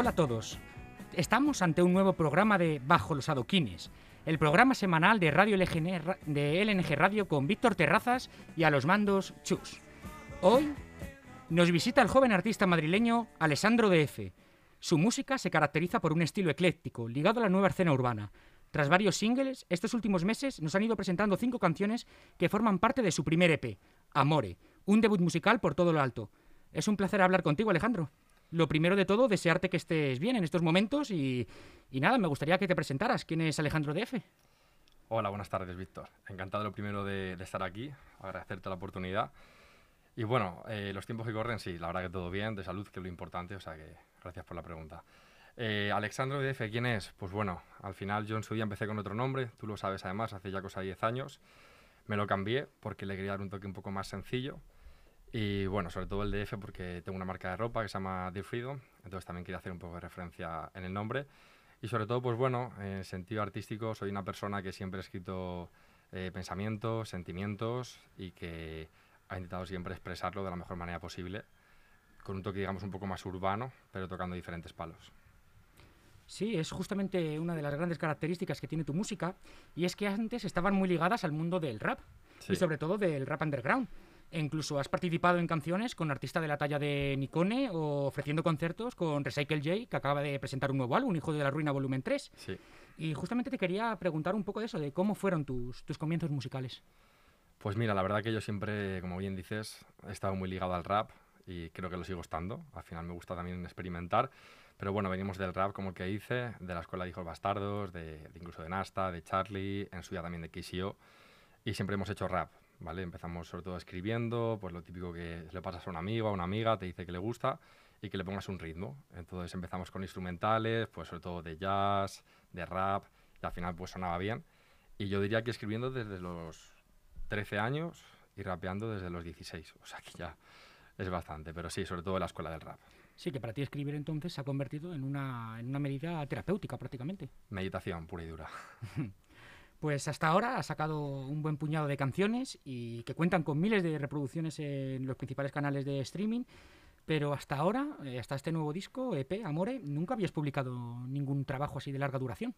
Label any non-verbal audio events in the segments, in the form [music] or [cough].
Hola a todos. Estamos ante un nuevo programa de Bajo los Adoquines, el programa semanal de Radio de LNG Radio con Víctor Terrazas y a los mandos Chus. Hoy nos visita el joven artista madrileño Alessandro DF. Su música se caracteriza por un estilo ecléctico, ligado a la nueva escena urbana. Tras varios singles, estos últimos meses nos han ido presentando cinco canciones que forman parte de su primer EP, Amore, un debut musical por todo lo alto. Es un placer hablar contigo, Alejandro. Lo primero de todo, desearte que estés bien en estos momentos y, y nada, me gustaría que te presentaras. ¿Quién es Alejandro DF? Hola, buenas tardes, Víctor. Encantado lo primero de, estar aquí, agradecerte la oportunidad. Y bueno, eh, los tiempos que corren, sí, la verdad que todo bien, de salud, que es lo importante, o sea que gracias por la pregunta. Eh, Alexandro DF, ¿quién es? Pues bueno, al final yo en su día empecé con otro nombre, tú lo sabes además, hace ya cosa de 10 años. Me lo cambié porque le quería dar un toque un poco más sencillo. Y bueno, sobre todo el DF porque tengo una marca de ropa que se llama Dear Freedom, entonces también quería hacer un poco de referencia en el nombre. Y sobre todo, pues bueno, en el sentido artístico soy una persona que siempre ha escrito eh, pensamientos, sentimientos y que ha intentado siempre expresarlo de la mejor manera posible, con un toque, digamos, un poco más urbano, pero tocando diferentes palos. Sí, es justamente una de las grandes características que tiene tu música y es que antes estaban muy ligadas al mundo del rap Sí. y sobre todo del rap underground. E incluso has participado en canciones con artistas de la talla de Nikone o ofreciendo conciertos con Recycle J, que acaba de presentar un nuevo álbum, Hijo de la Ruina Volumen 3. Sí. Y justamente te quería preguntar un poco de eso, de cómo fueron tus, tus comienzos musicales. Pues mira, la verdad que yo siempre, como bien dices, he estado muy ligado al rap y creo que lo sigo estando. Al final me gusta también experimentar. Pero bueno, venimos del rap, como el que hice, de la escuela de Hijos Bastardos, de, de incluso de Nasta, de Charlie, en su día también de KCO. Y siempre hemos hecho rap, ¿vale? Empezamos sobre todo escribiendo, pues lo típico que le pasas a un amigo, a una amiga, te dice que le gusta y que le pongas un ritmo. Entonces empezamos con instrumentales, pues sobre todo de jazz, de rap, y al final pues sonaba bien. Y yo diría que escribiendo desde los 13 años y rapeando desde los 16. O sea que ya es bastante, pero sí, sobre todo en la escuela del rap. Sí, que para ti escribir entonces se ha convertido en una, en una medida terapéutica prácticamente. Meditación pura y dura. [laughs] Pues hasta ahora has sacado un buen puñado de canciones y que cuentan con miles de reproducciones en los principales canales de streaming, pero hasta ahora, eh, hasta este nuevo disco, EP, Amore, nunca habías publicado ningún trabajo así de larga duración.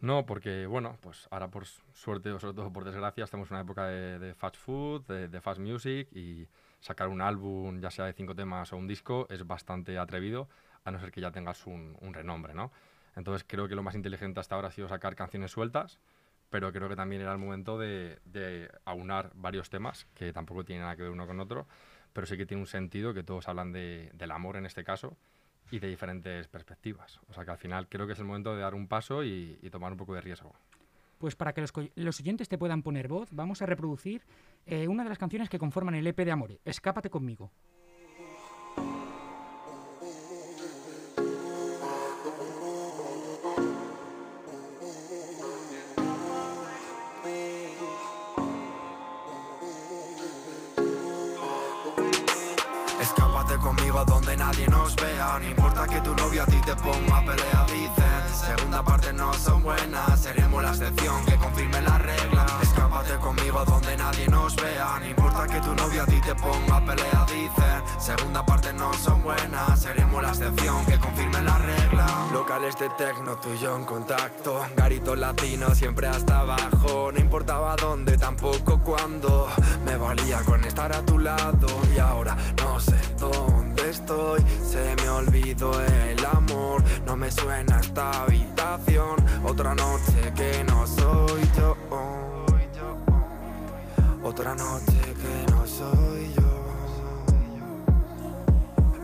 No, porque bueno, pues ahora por suerte o sobre todo por desgracia estamos en una época de, fast food, de, de fast music y sacar un álbum, ya sea de cinco temas o un disco, es bastante atrevido, a no ser que ya tengas un, un renombre, ¿no? Entonces creo que lo más inteligente hasta ahora ha sido sacar canciones sueltas, pero creo que también era el momento de, aunar varios temas, que tampoco tienen nada que ver uno con otro, pero sí que tiene un sentido que todos hablan de, del amor en este caso y de diferentes perspectivas. O sea que al final creo que es el momento de dar un paso y, y tomar un poco de riesgo. Pues para que los, los oyentes te puedan poner voz, vamos a reproducir eh, una de las canciones que conforman el EP de Amore, Escápate conmigo. Donde nadie nos vea. No importa que tu novio a ti te ponga pelea Dicen, segunda parte no son buenas Seremos la excepción que confirme la regla. Escápate conmigo donde nadie nos vea. No importa que tu novio a ti te ponga pelea Dicen, segunda parte no son buenas Seremos la excepción que confirme la regla. Locales de tecno, tú y yo en contacto. Garito latino siempre hasta abajo. No importaba dónde, tampoco cuándo. Me valía con estar a tu lado. Y ahora no sé dónde Se me olvidó el amor No me suena esta habitación. Otra noche que no soy yo. Otra noche que no soy yo.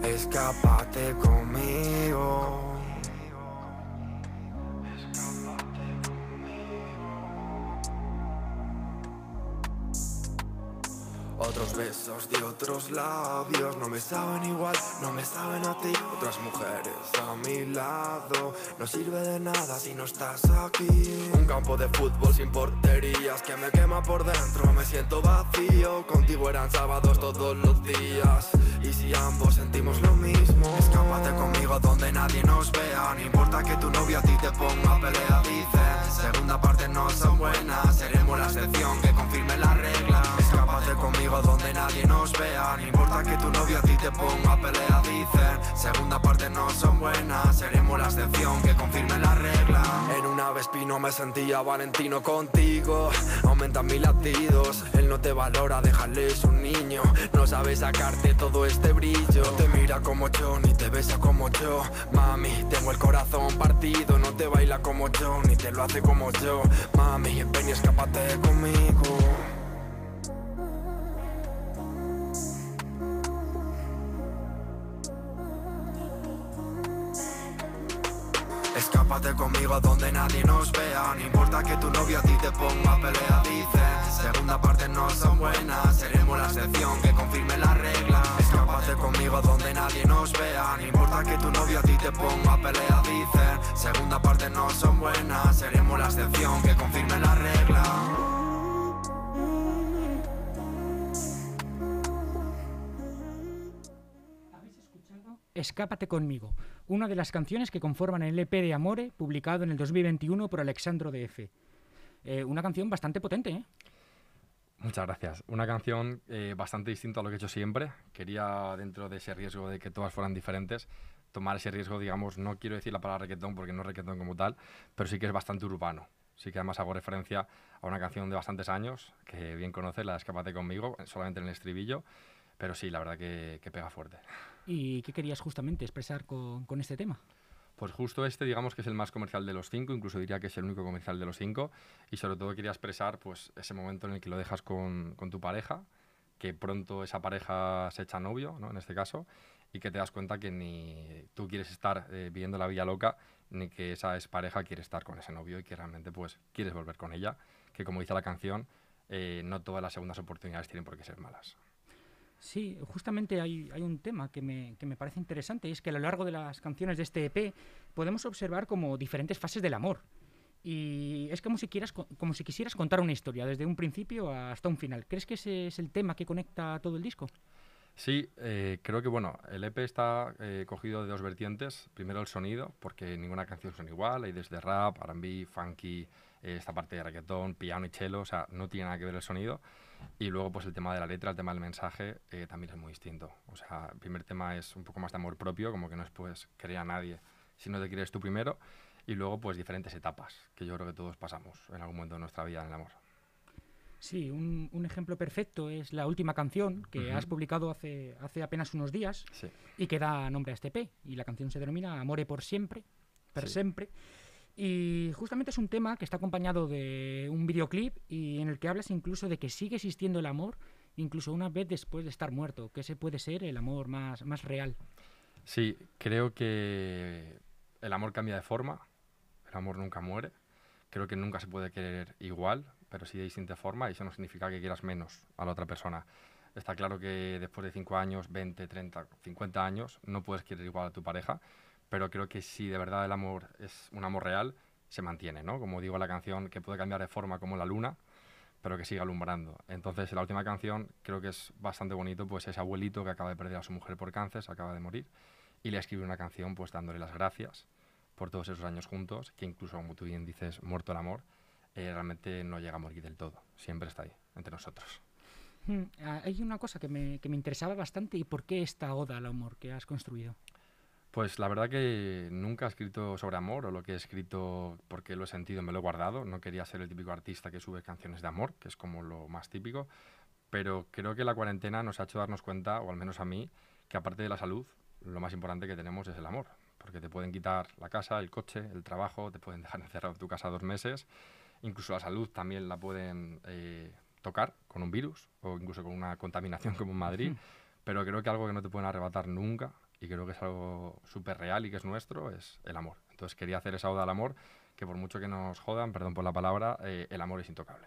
Escápate conmigo Otros besos de otros labios no me saben igual, no me saben a ti. Otras mujeres a mi lado, no sirve de nada si no estás aquí. Un campo de fútbol sin porterías que me quema por dentro, me siento vacío. Contigo eran sábados todos los días. Y si ambos sentimos lo mismo, escápate conmigo donde nadie nos vea. No importa que tu novio a ti te ponga pelea, dice. Segunda parte no son buenas, seremos la excepción que la donde nadie nos vea. No importa que tu novio a ti te ponga pelea, dice. dicen. Segunda parte no son buenas, seremos la excepción que confirme la regla. En una Vespino me sentía Valentino contigo. Aumentan mis latidos, él no te valora, déjale es un niño. No sabe sacarte todo este brillo. No te mira como yo, ni te besa como yo. Mami, tengo el corazón partido, no te baila como yo, ni te lo hace como yo. Mami, ven y escápate conmigo. Conmigo donde nadie nos vea. No importa que tu novio a ti te ponga pelea Dicen, segunda parte no son buenas Seremos la excepción que confirme la regla. Escápate conmigo donde nadie nos vea. No importa que tu novio a ti te ponga pelea Dicen, segunda parte no son buenas Seremos la excepción que confirme la regla. Escápate conmigo, una de las canciones que conforman el EP de Amore, publicado en el 2021 por Alexandro DF. Eh, una canción bastante potente, ¿eh? Muchas gracias. Una canción eh, bastante distinta a lo que he hecho siempre. Quería, dentro de ese riesgo de que todas fueran diferentes, tomar ese riesgo, digamos, no quiero decir la palabra reggaetón porque no es reggaetón como tal, pero sí que es bastante urbano. Sí que además hago referencia a una canción de bastantes años, que bien conoces, la Escápate conmigo, solamente en el estribillo, pero sí, la verdad que, que pega fuerte. ¿Y qué querías justamente expresar con, con, este tema? Pues justo este, digamos que es el más comercial de los cinco, incluso diría que es el único comercial de los cinco, y sobre todo quería expresar pues ese momento en el que lo dejas con, con tu pareja, que pronto esa pareja se echa novio, ¿no? en este caso, y que te das cuenta que ni tú quieres estar eh, viviendo la vida loca, ni que esa pareja quiere estar con ese novio y que realmente pues quieres volver con ella, que como dice la canción, eh, no todas las segundas oportunidades tienen por qué ser malas. Sí, justamente hay, un tema que me, que me, parece interesante y es que a lo largo de las canciones de este EP podemos observar como diferentes fases del amor. Y es como si, quieras, como si quisieras contar una historia, desde un principio hasta un final. ¿Crees que ese es el tema que conecta todo el disco? Sí, eh, creo que bueno, el EP está eh, cogido de dos vertientes. Primero el sonido, porque ninguna canción son igual. Hay desde rap, RB, funky, esta parte de reggaetón, piano y cello, o sea, no tiene nada que ver el sonido. Y luego, pues el tema de la letra, el tema del mensaje, eh, también es muy distinto. O sea, el primer tema es un poco más de amor propio, como que no es pues querer a nadie si no te quieres tú primero. Y luego, pues diferentes etapas, que yo creo que todos pasamos en algún momento de nuestra vida en el amor. Sí, un, un ejemplo perfecto es la última canción que uh -huh. has publicado hace, hace apenas unos días sí. y que da nombre a este P. Y la canción se denomina Amore por siempre, per sí. siempre. Y justamente es un tema que está acompañado de un videoclip y en el que hablas incluso de que sigue existiendo el amor, incluso una vez después de estar muerto, que ese puede ser el amor más, más real. Sí, creo que el amor cambia de forma, el amor nunca muere, creo que nunca se puede querer igual, pero sí de distinta forma y eso no significa que quieras menos a la otra persona. Está claro que después de 5 años, 20, 30, 50 años, no puedes querer igual a tu pareja, pero creo que si de verdad el amor es un amor real, se mantiene, ¿no? Como digo la canción, que puede cambiar de forma como la luna, pero que sigue alumbrando. Entonces, la última canción creo que es bastante bonito, pues ese abuelito que acaba de perder a su mujer por cáncer, se acaba de morir, y le escribe una canción pues dándole las gracias por todos esos años juntos, que incluso como tú bien dices, muerto el amor, eh, realmente no llega a morir del todo, siempre está ahí, entre nosotros. Hmm, hay una cosa que me, que me interesaba bastante, ¿y por qué esta oda al amor que has construido? Pues la verdad que nunca he escrito sobre amor, o lo que he escrito porque lo he sentido me lo he guardado. No quería ser el típico artista que sube canciones de amor, que es como lo más típico. Pero creo que la cuarentena nos ha hecho darnos cuenta, o al menos a mí, que aparte de la salud, lo más importante que tenemos es el amor. Porque te pueden quitar la casa, el coche, el trabajo, te pueden [laughs] dejar encerrado en tu casa dos meses. Incluso la salud también la pueden eh, tocar con un virus o incluso con una contaminación como en Madrid. [laughs] Pero creo que algo que no te pueden arrebatar nunca y creo que es algo súper real y que es nuestro, es el amor. Entonces quería hacer esa oda al amor, que por mucho que nos jodan, perdón por la palabra, eh, el amor es intocable.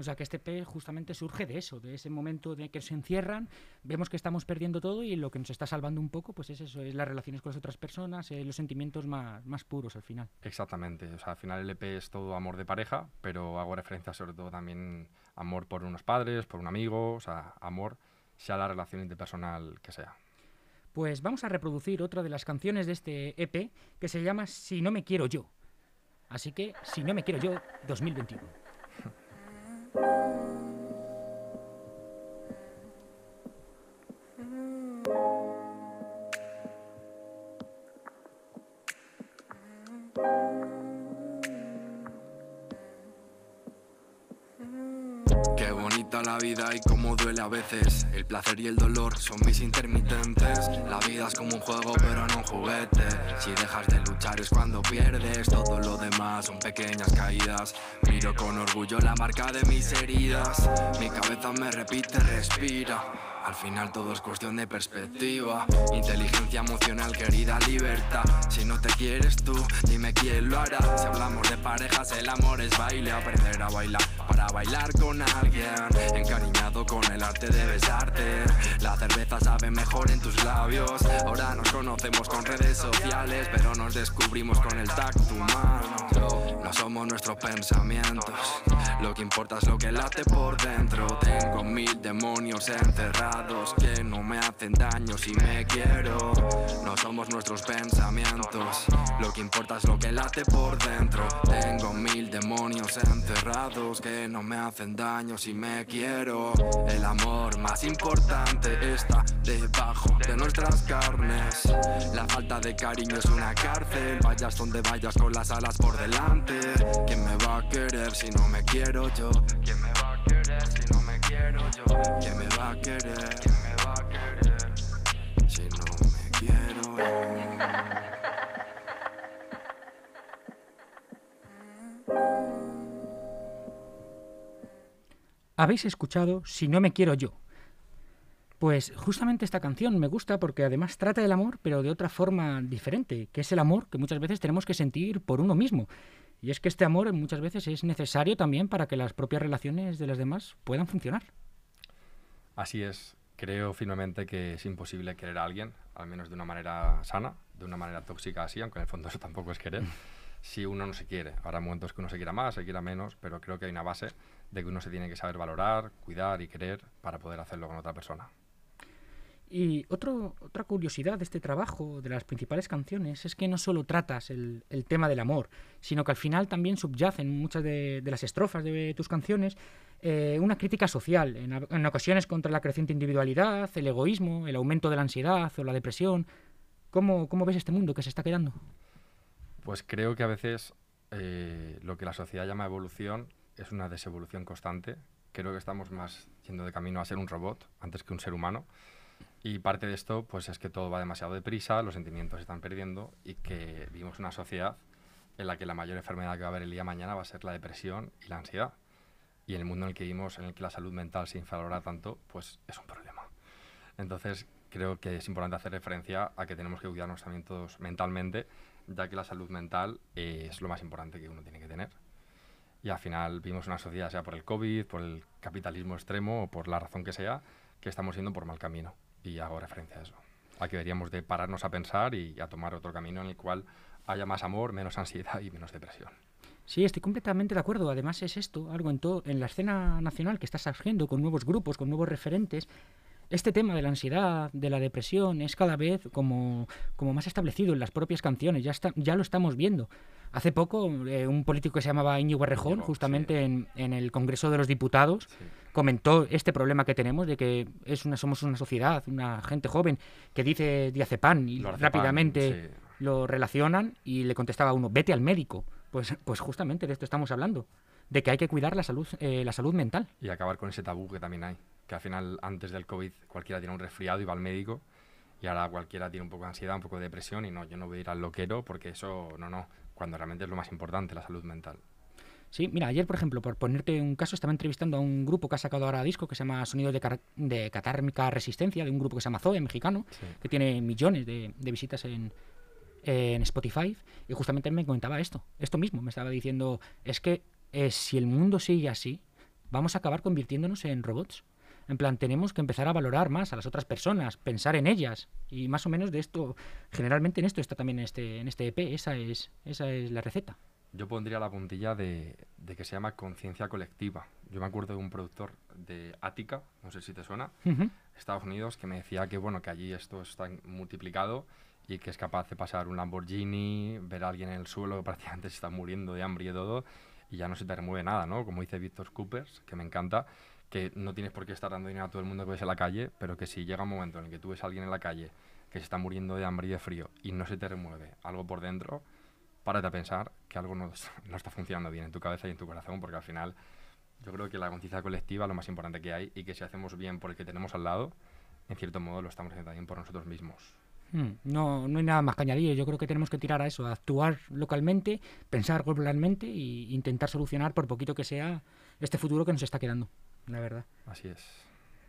O sea que este P justamente surge de eso, de ese momento de que se encierran, vemos que estamos perdiendo todo y lo que nos está salvando un poco, pues es eso, es las relaciones con las otras personas, eh, los sentimientos más, más puros al final. Exactamente, o sea, al final el EP es todo amor de pareja, pero hago referencia sobre todo también amor por unos padres, por un amigo, o sea, amor sea la relación interpersonal que sea. Pues vamos a reproducir otra de las canciones de este EP que se llama Si no me quiero yo. Así que, Si no me quiero yo, 2021. La vida y cómo duele a veces. El placer y el dolor son mis intermitentes. La vida es como un juego, pero no un juguete. Si dejas de luchar es cuando pierdes. Todo lo demás son pequeñas caídas. Miro con orgullo la marca de mis heridas. Mi cabeza me repite, respira. Al final todo es cuestión de perspectiva. Inteligencia emocional, querida libertad. Si no te quieres tú, dime quién lo hará. Si hablamos de parejas, el amor es baile. Aprender a bailar para bailar con alguien. Encariñado con el arte de besarte. La cerveza sabe mejor en tus labios. Ahora nos conocemos con redes sociales, pero nos descubrimos con el tacto humano. No somos nuestros pensamientos. Lo que importa es lo que late por dentro. Tengo mil demonios encerrados que no me hacen daño si me quiero. No somos nuestros pensamientos, lo que importa es lo que late por dentro. Tengo mil demonios encerrados que no me hacen daño si me quiero. El amor más importante está debajo de nuestras carnes. La falta de cariño es una cárcel, vayas donde vayas con las alas por delante. ¿Quién me va a querer si no me quiero yo? ¿Quién me quiero yo? ¿Quién me va a querer? ¿Quién me va a querer si no me quiero yo? Habéis escuchado Si no me quiero yo. Pues justamente esta canción me gusta porque además trata del amor, pero de otra forma diferente, que es el amor que muchas veces tenemos que sentir por uno mismo. Y es que este amor muchas veces es necesario también para que las propias relaciones de las demás puedan funcionar. Así es. Creo firmemente que es imposible querer a alguien, al menos de una manera sana, de una manera tóxica así, aunque en el fondo [laughs] eso tampoco es querer, si uno no se quiere. Habrá momentos que uno se quiera más, se quiera menos, pero creo que hay una base de que uno se tiene que saber valorar, cuidar y querer para poder hacerlo con otra persona. Y otro, otra curiosidad de este trabajo, de las principales canciones, es que no solo tratas el, el tema del amor, sino que al final también subyacen muchas de, de las estrofas de tus canciones eh, una crítica social, en, ocasiones contra la creciente individualidad, el egoísmo, el aumento de la ansiedad o la depresión. ¿Cómo, cómo ves este mundo que se está quedando? Pues creo que a veces eh, lo que la sociedad llama evolución es una desevolución constante. Creo que estamos más yendo de camino a ser un robot antes que un ser humano. Y parte de esto pues es que todo va demasiado deprisa, los sentimientos se están perdiendo y que vivimos una sociedad en la que la mayor enfermedad que va a haber el día de mañana va a ser la depresión y la ansiedad. Y en el mundo en el que vivimos, en el que la salud mental se infravalora tanto, pues es un problema. Entonces creo que es importante hacer referencia a que tenemos que cuidarnos también todos mentalmente, ya que la salud mental es lo más importante que uno tiene que tener. Y al final vivimos una sociedad, sea por el COVID, por el capitalismo extremo o por la razón que sea, que estamos yendo por mal camino y hago referencia a eso. A que deberíamos de pararnos a pensar y a tomar otro camino en el cual haya más amor, menos ansiedad y menos depresión. Sí, estoy completamente de acuerdo. Además es esto, algo en, todo, en la escena nacional que está surgiendo con nuevos grupos, con nuevos referentes. Este tema de la ansiedad, de la depresión, es cada vez como, como más establecido en las propias canciones. Ya, está, ya lo estamos viendo. Hace poco, eh, un político que se llamaba Íñigo Errejón, justamente sí. en, en, el Congreso de los Diputados, sí. comentó este problema que tenemos de que es una, somos una sociedad, una gente joven que dice diazepam y lo rápidamente sí. lo relacionan y le contestaba a uno, vete al médico. Pues, pues justamente de esto estamos hablando, de que hay que cuidar la salud, eh, la salud mental. Y acabar con ese tabú que también hay, que al final antes del COVID cualquiera tiene un resfriado y va al médico y ahora cualquiera tiene un poco de ansiedad, un poco de depresión y no, yo no voy a ir al loquero porque eso, no, no, cuando realmente es lo más importante, la salud mental. Sí, mira, ayer, por ejemplo, por ponerte un caso, estaba entrevistando a un grupo que ha sacado ahora disco que se llama Sonido de, Car de Catármica Resistencia, de un grupo que se llama Zoe, mexicano, sí. que tiene millones de, de visitas en, en Spotify, y justamente me comentaba esto, esto mismo, me estaba diciendo, es que eh, si el mundo sigue así, vamos a acabar convirtiéndonos en robots. En plan, tenemos que empezar a valorar más a las otras personas, pensar en ellas. Y más o menos de esto, generalmente en esto está también en este, en este EP, esa es, esa es la receta. Yo pondría la puntilla de, de que se llama conciencia colectiva. Yo me acuerdo de un productor de Ática, no sé si te suena, uh -huh. Estados Unidos, que me decía que bueno, que allí esto está multiplicado y que es capaz de pasar un Lamborghini, ver a alguien en el suelo que prácticamente se está muriendo de hambre y todo, y ya no se te remueve nada, ¿no? Como dice Víctor Coopers, que me encanta, que no tienes por qué estar dando dinero a todo el mundo que ves en la calle, pero que si llega un momento en el que tú ves a alguien en la calle que se está muriendo de hambre y de frío y no se te remueve algo por dentro, párate a pensar que algo no, [laughs] no está funcionando bien en tu cabeza y en tu corazón, porque al final Yo creo que la conciencia colectiva es lo más importante que hay y que si hacemos bien por el que tenemos al lado, en cierto modo lo estamos haciendo también por nosotros mismos. Hmm, no, no hay nada más que añadir. Yo creo que tenemos que tirar a eso, a actuar localmente, pensar globalmente e intentar solucionar, por poquito que sea, este futuro que nos está quedando, la verdad. Así es.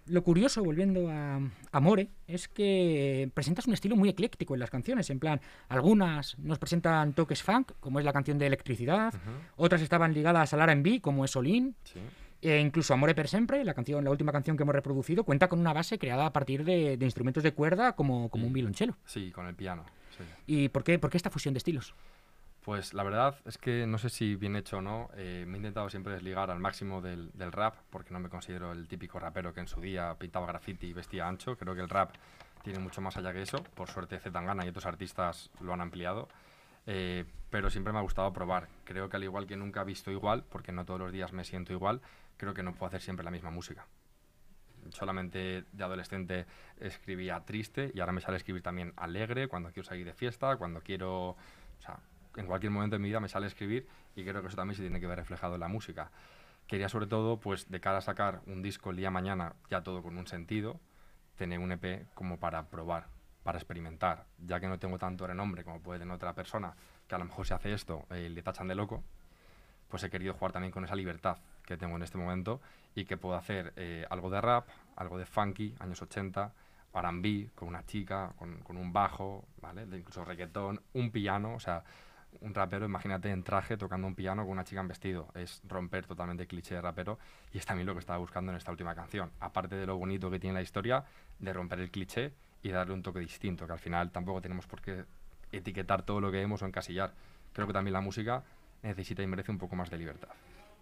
Lo curioso, volviendo a Amore, es que presentas un estilo muy ecléctico en las canciones. En plan, algunas nos presentan toques funk, como es la canción de Electricidad, otras estaban ligadas al R&B, como es Solín. Sí. E incluso Amore per Sempre, la canción, la última canción que hemos reproducido, cuenta con una base creada a partir de, de instrumentos de cuerda como, como un violonchelo. Sí, con el piano. sí. ¿Y por qué, por qué esta fusión de estilos? Pues la verdad es que no sé si bien hecho o no, eh, me he intentado siempre desligar al máximo del, del rap, porque no me considero el típico rapero que en su día pintaba graffiti y vestía ancho. Creo que el rap tiene mucho más allá que eso. Por suerte Zetangana y otros artistas lo han ampliado. Eh, pero siempre me ha gustado probar. Creo que al igual que nunca he visto igual, porque no todos los días me siento igual, creo que no puedo hacer siempre la misma música. Solamente de adolescente escribía triste y ahora me sale escribir también alegre cuando quiero salir de fiesta, cuando quiero... O sea, en cualquier momento de mi vida me sale escribir y creo que eso también se tiene que ver reflejado en la música. Quería sobre todo, pues de cara a sacar un disco el día mañana, ya todo con un sentido, tener un EP como para probar, para experimentar, ya que no tengo tanto renombre como puede tener otra persona, que a lo mejor si hace esto eh, le tachan de loco, pues he querido jugar también con esa libertad que tengo en este momento y que puedo hacer eh, algo de rap, algo de funky, años 80, R&B, con una chica, con, con un bajo, ¿vale? De incluso reggaetón, un piano, o sea, un rapero, imagínate en traje tocando un piano con una chica en vestido. Es romper totalmente el cliché de rapero y es también lo que estaba buscando en esta última canción. Aparte de lo bonito que tiene la historia, de romper el cliché y darle un toque distinto, que al final tampoco tenemos por qué etiquetar todo lo que vemos o encasillar. Creo que también la música necesita y merece un poco más de libertad.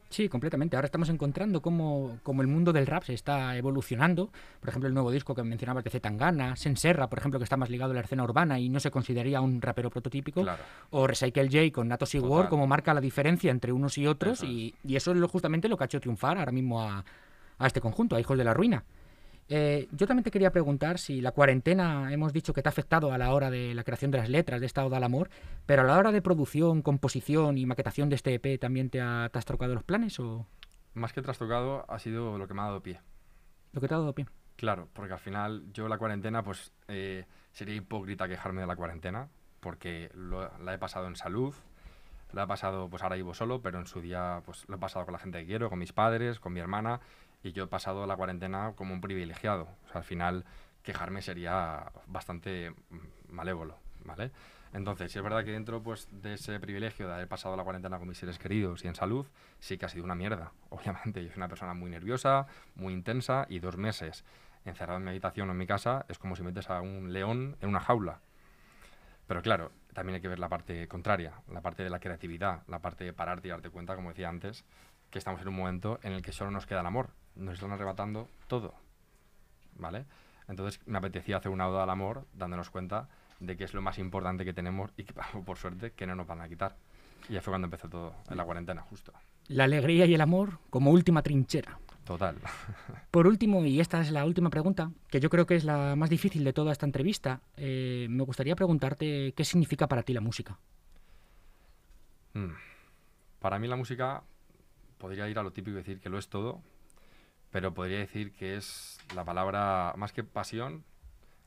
Sí, completamente. Ahora estamos encontrando cómo, cómo el mundo del rap se está evolucionando. Por ejemplo, el nuevo disco que mencionabas de Zetangana, Senserra, por ejemplo, que está más ligado a la escena urbana y no se consideraría un rapero prototípico. Claro. O Recycle J con Nato Sigor, Total. como marca la diferencia entre unos y otros. Eso es. Y, y eso es lo, justamente lo que ha hecho triunfar ahora mismo a, a este conjunto, a Hijos de la Ruina. Eh, yo también te quería preguntar si la cuarentena hemos dicho que te ha afectado a la hora de la creación de las letras de esta Oda al Amor, pero a la hora de producción, composición y maquetación de este EP también te, ha, te has trocado los planes o Más que trastocado ha sido lo que me ha dado pie. lo que te ha dado pie. Claro, porque al final yo la cuarentena, pues eh, sería hipócrita quejarme de la cuarentena, porque lo- la he pasado en salud, la he pasado, pues ahora vivo solo, pero en su día pues lo he pasado con la gente que quiero, con mis padres, con mi hermana, y yo he pasado la cuarentena como un privilegiado. O sea, al final quejarme sería bastante mm, malévolo, ¿vale? Entonces, sí es verdad que dentro pues, de ese privilegio de haber pasado la cuarentena con mis seres queridos y en salud, sí que ha sido una mierda. [laughs] Obviamente, yo soy una persona muy nerviosa, muy intensa, y dos meses encerrado en mi habitación o en mi casa es como si metes a un león en una jaula. Pero claro, también hay que ver la parte contraria, la parte de la creatividad, la parte de pararte y darte cuenta, como decía antes, que estamos en un momento en el que solo nos queda el amor. Nos están arrebatando todo. ¿Vale? Entonces me apetecía hacer una oda al amor, dándonos cuenta de que es lo más importante que tenemos y que, [laughs] por suerte, que no nos van a quitar. Y ya fue cuando empezó todo, en la cuarentena, justo. La alegría y el amor como última trinchera. Total. [laughs] Por último, y esta es la última pregunta, que yo creo que es la más difícil de toda esta entrevista, eh, me gustaría preguntarte qué significa para ti la música. Mm. Para mí la música podría ir a lo típico y decir que lo es todo, pero podría decir que es la palabra, más que pasión,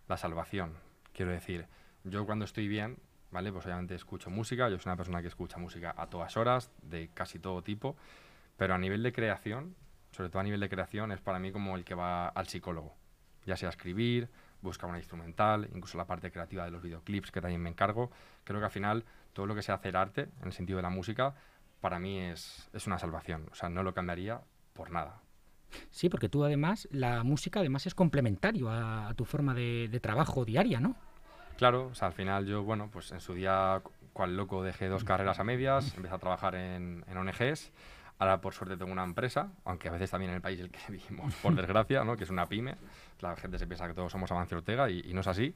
la salvación. Quiero decir, yo cuando estoy bien, ¿vale? Pues obviamente escucho música, yo soy una persona que escucha música a todas horas, de casi todo tipo, pero a nivel de creación, sobre todo a nivel de creación, es para mí como el que va al psicólogo, ya sea escribir, buscar una instrumental, incluso la parte creativa de los videoclips que también me encargo. Creo que al final todo lo que sea hacer arte, en el sentido de la música, para mí es, es una salvación. O sea, no lo cambiaría por nada. Sí, porque tú además, la música además es complementario a, a tu forma de, de trabajo diaria, ¿no? Claro, o sea, al final yo, bueno, pues en su día, cu- cual loco, dejé dos carreras a medias, empecé a trabajar en, en ONGs. Ahora, por suerte, tengo una empresa, aunque a veces también en el país en el que [laughs] vivimos, por [laughs] desgracia, ¿no? que es una pyme. La gente se piensa que todos somos Amancio Ortega y, y no es así.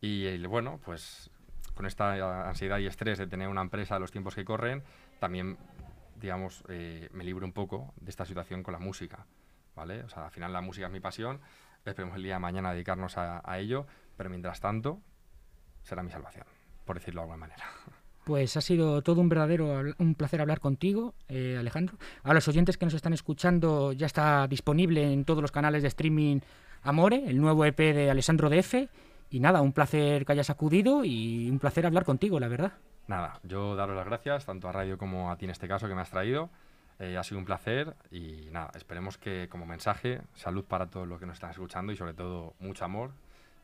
Y eh, bueno, pues con esta ansiedad y estrés de tener una empresa a los tiempos que corren, también, digamos, eh, me libro un poco de esta situación con la música. ¿Vale? O sea, al final la música es mi pasión. Esperemos el día de mañana dedicarnos a, a ello, pero mientras tanto, será mi salvación, por decirlo de alguna manera. Pues ha sido todo un verdadero un placer hablar contigo, eh, Alejandro. A los oyentes que nos están escuchando, ya está disponible en todos los canales de streaming Amore, el nuevo EP de Alessandro DF. Y nada, un placer que hayas acudido y un placer hablar contigo, la verdad. Nada, yo daros las gracias, tanto a Radio como a ti en este caso que me has traído. Eh, ha sido un placer y nada, esperemos que como mensaje, salud para todos los que nos están escuchando y sobre todo mucho amor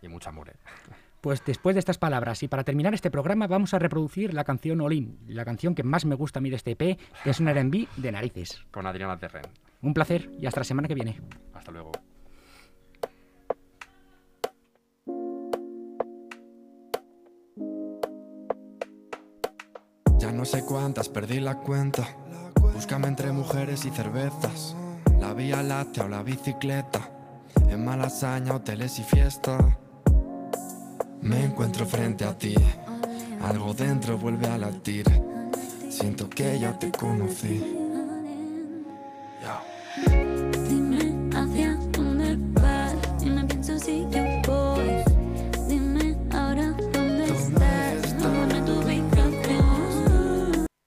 y mucho amor. ¿eh? Pues después de estas palabras y para terminar este programa vamos a reproducir la canción Olin, la canción que más me gusta a mí de este EP, que es un [laughs] R&B de narices. Con Adriana Terren. Un placer y hasta la semana que viene. Hasta luego. Ya no sé cuántas, perdí la cuenta. Entre mujeres y cervezas. La vía láctea o la bicicleta. En malasaña, hoteles y fiesta. Me encuentro frente a ti, algo dentro vuelve a latir. Siento que ya te conocí.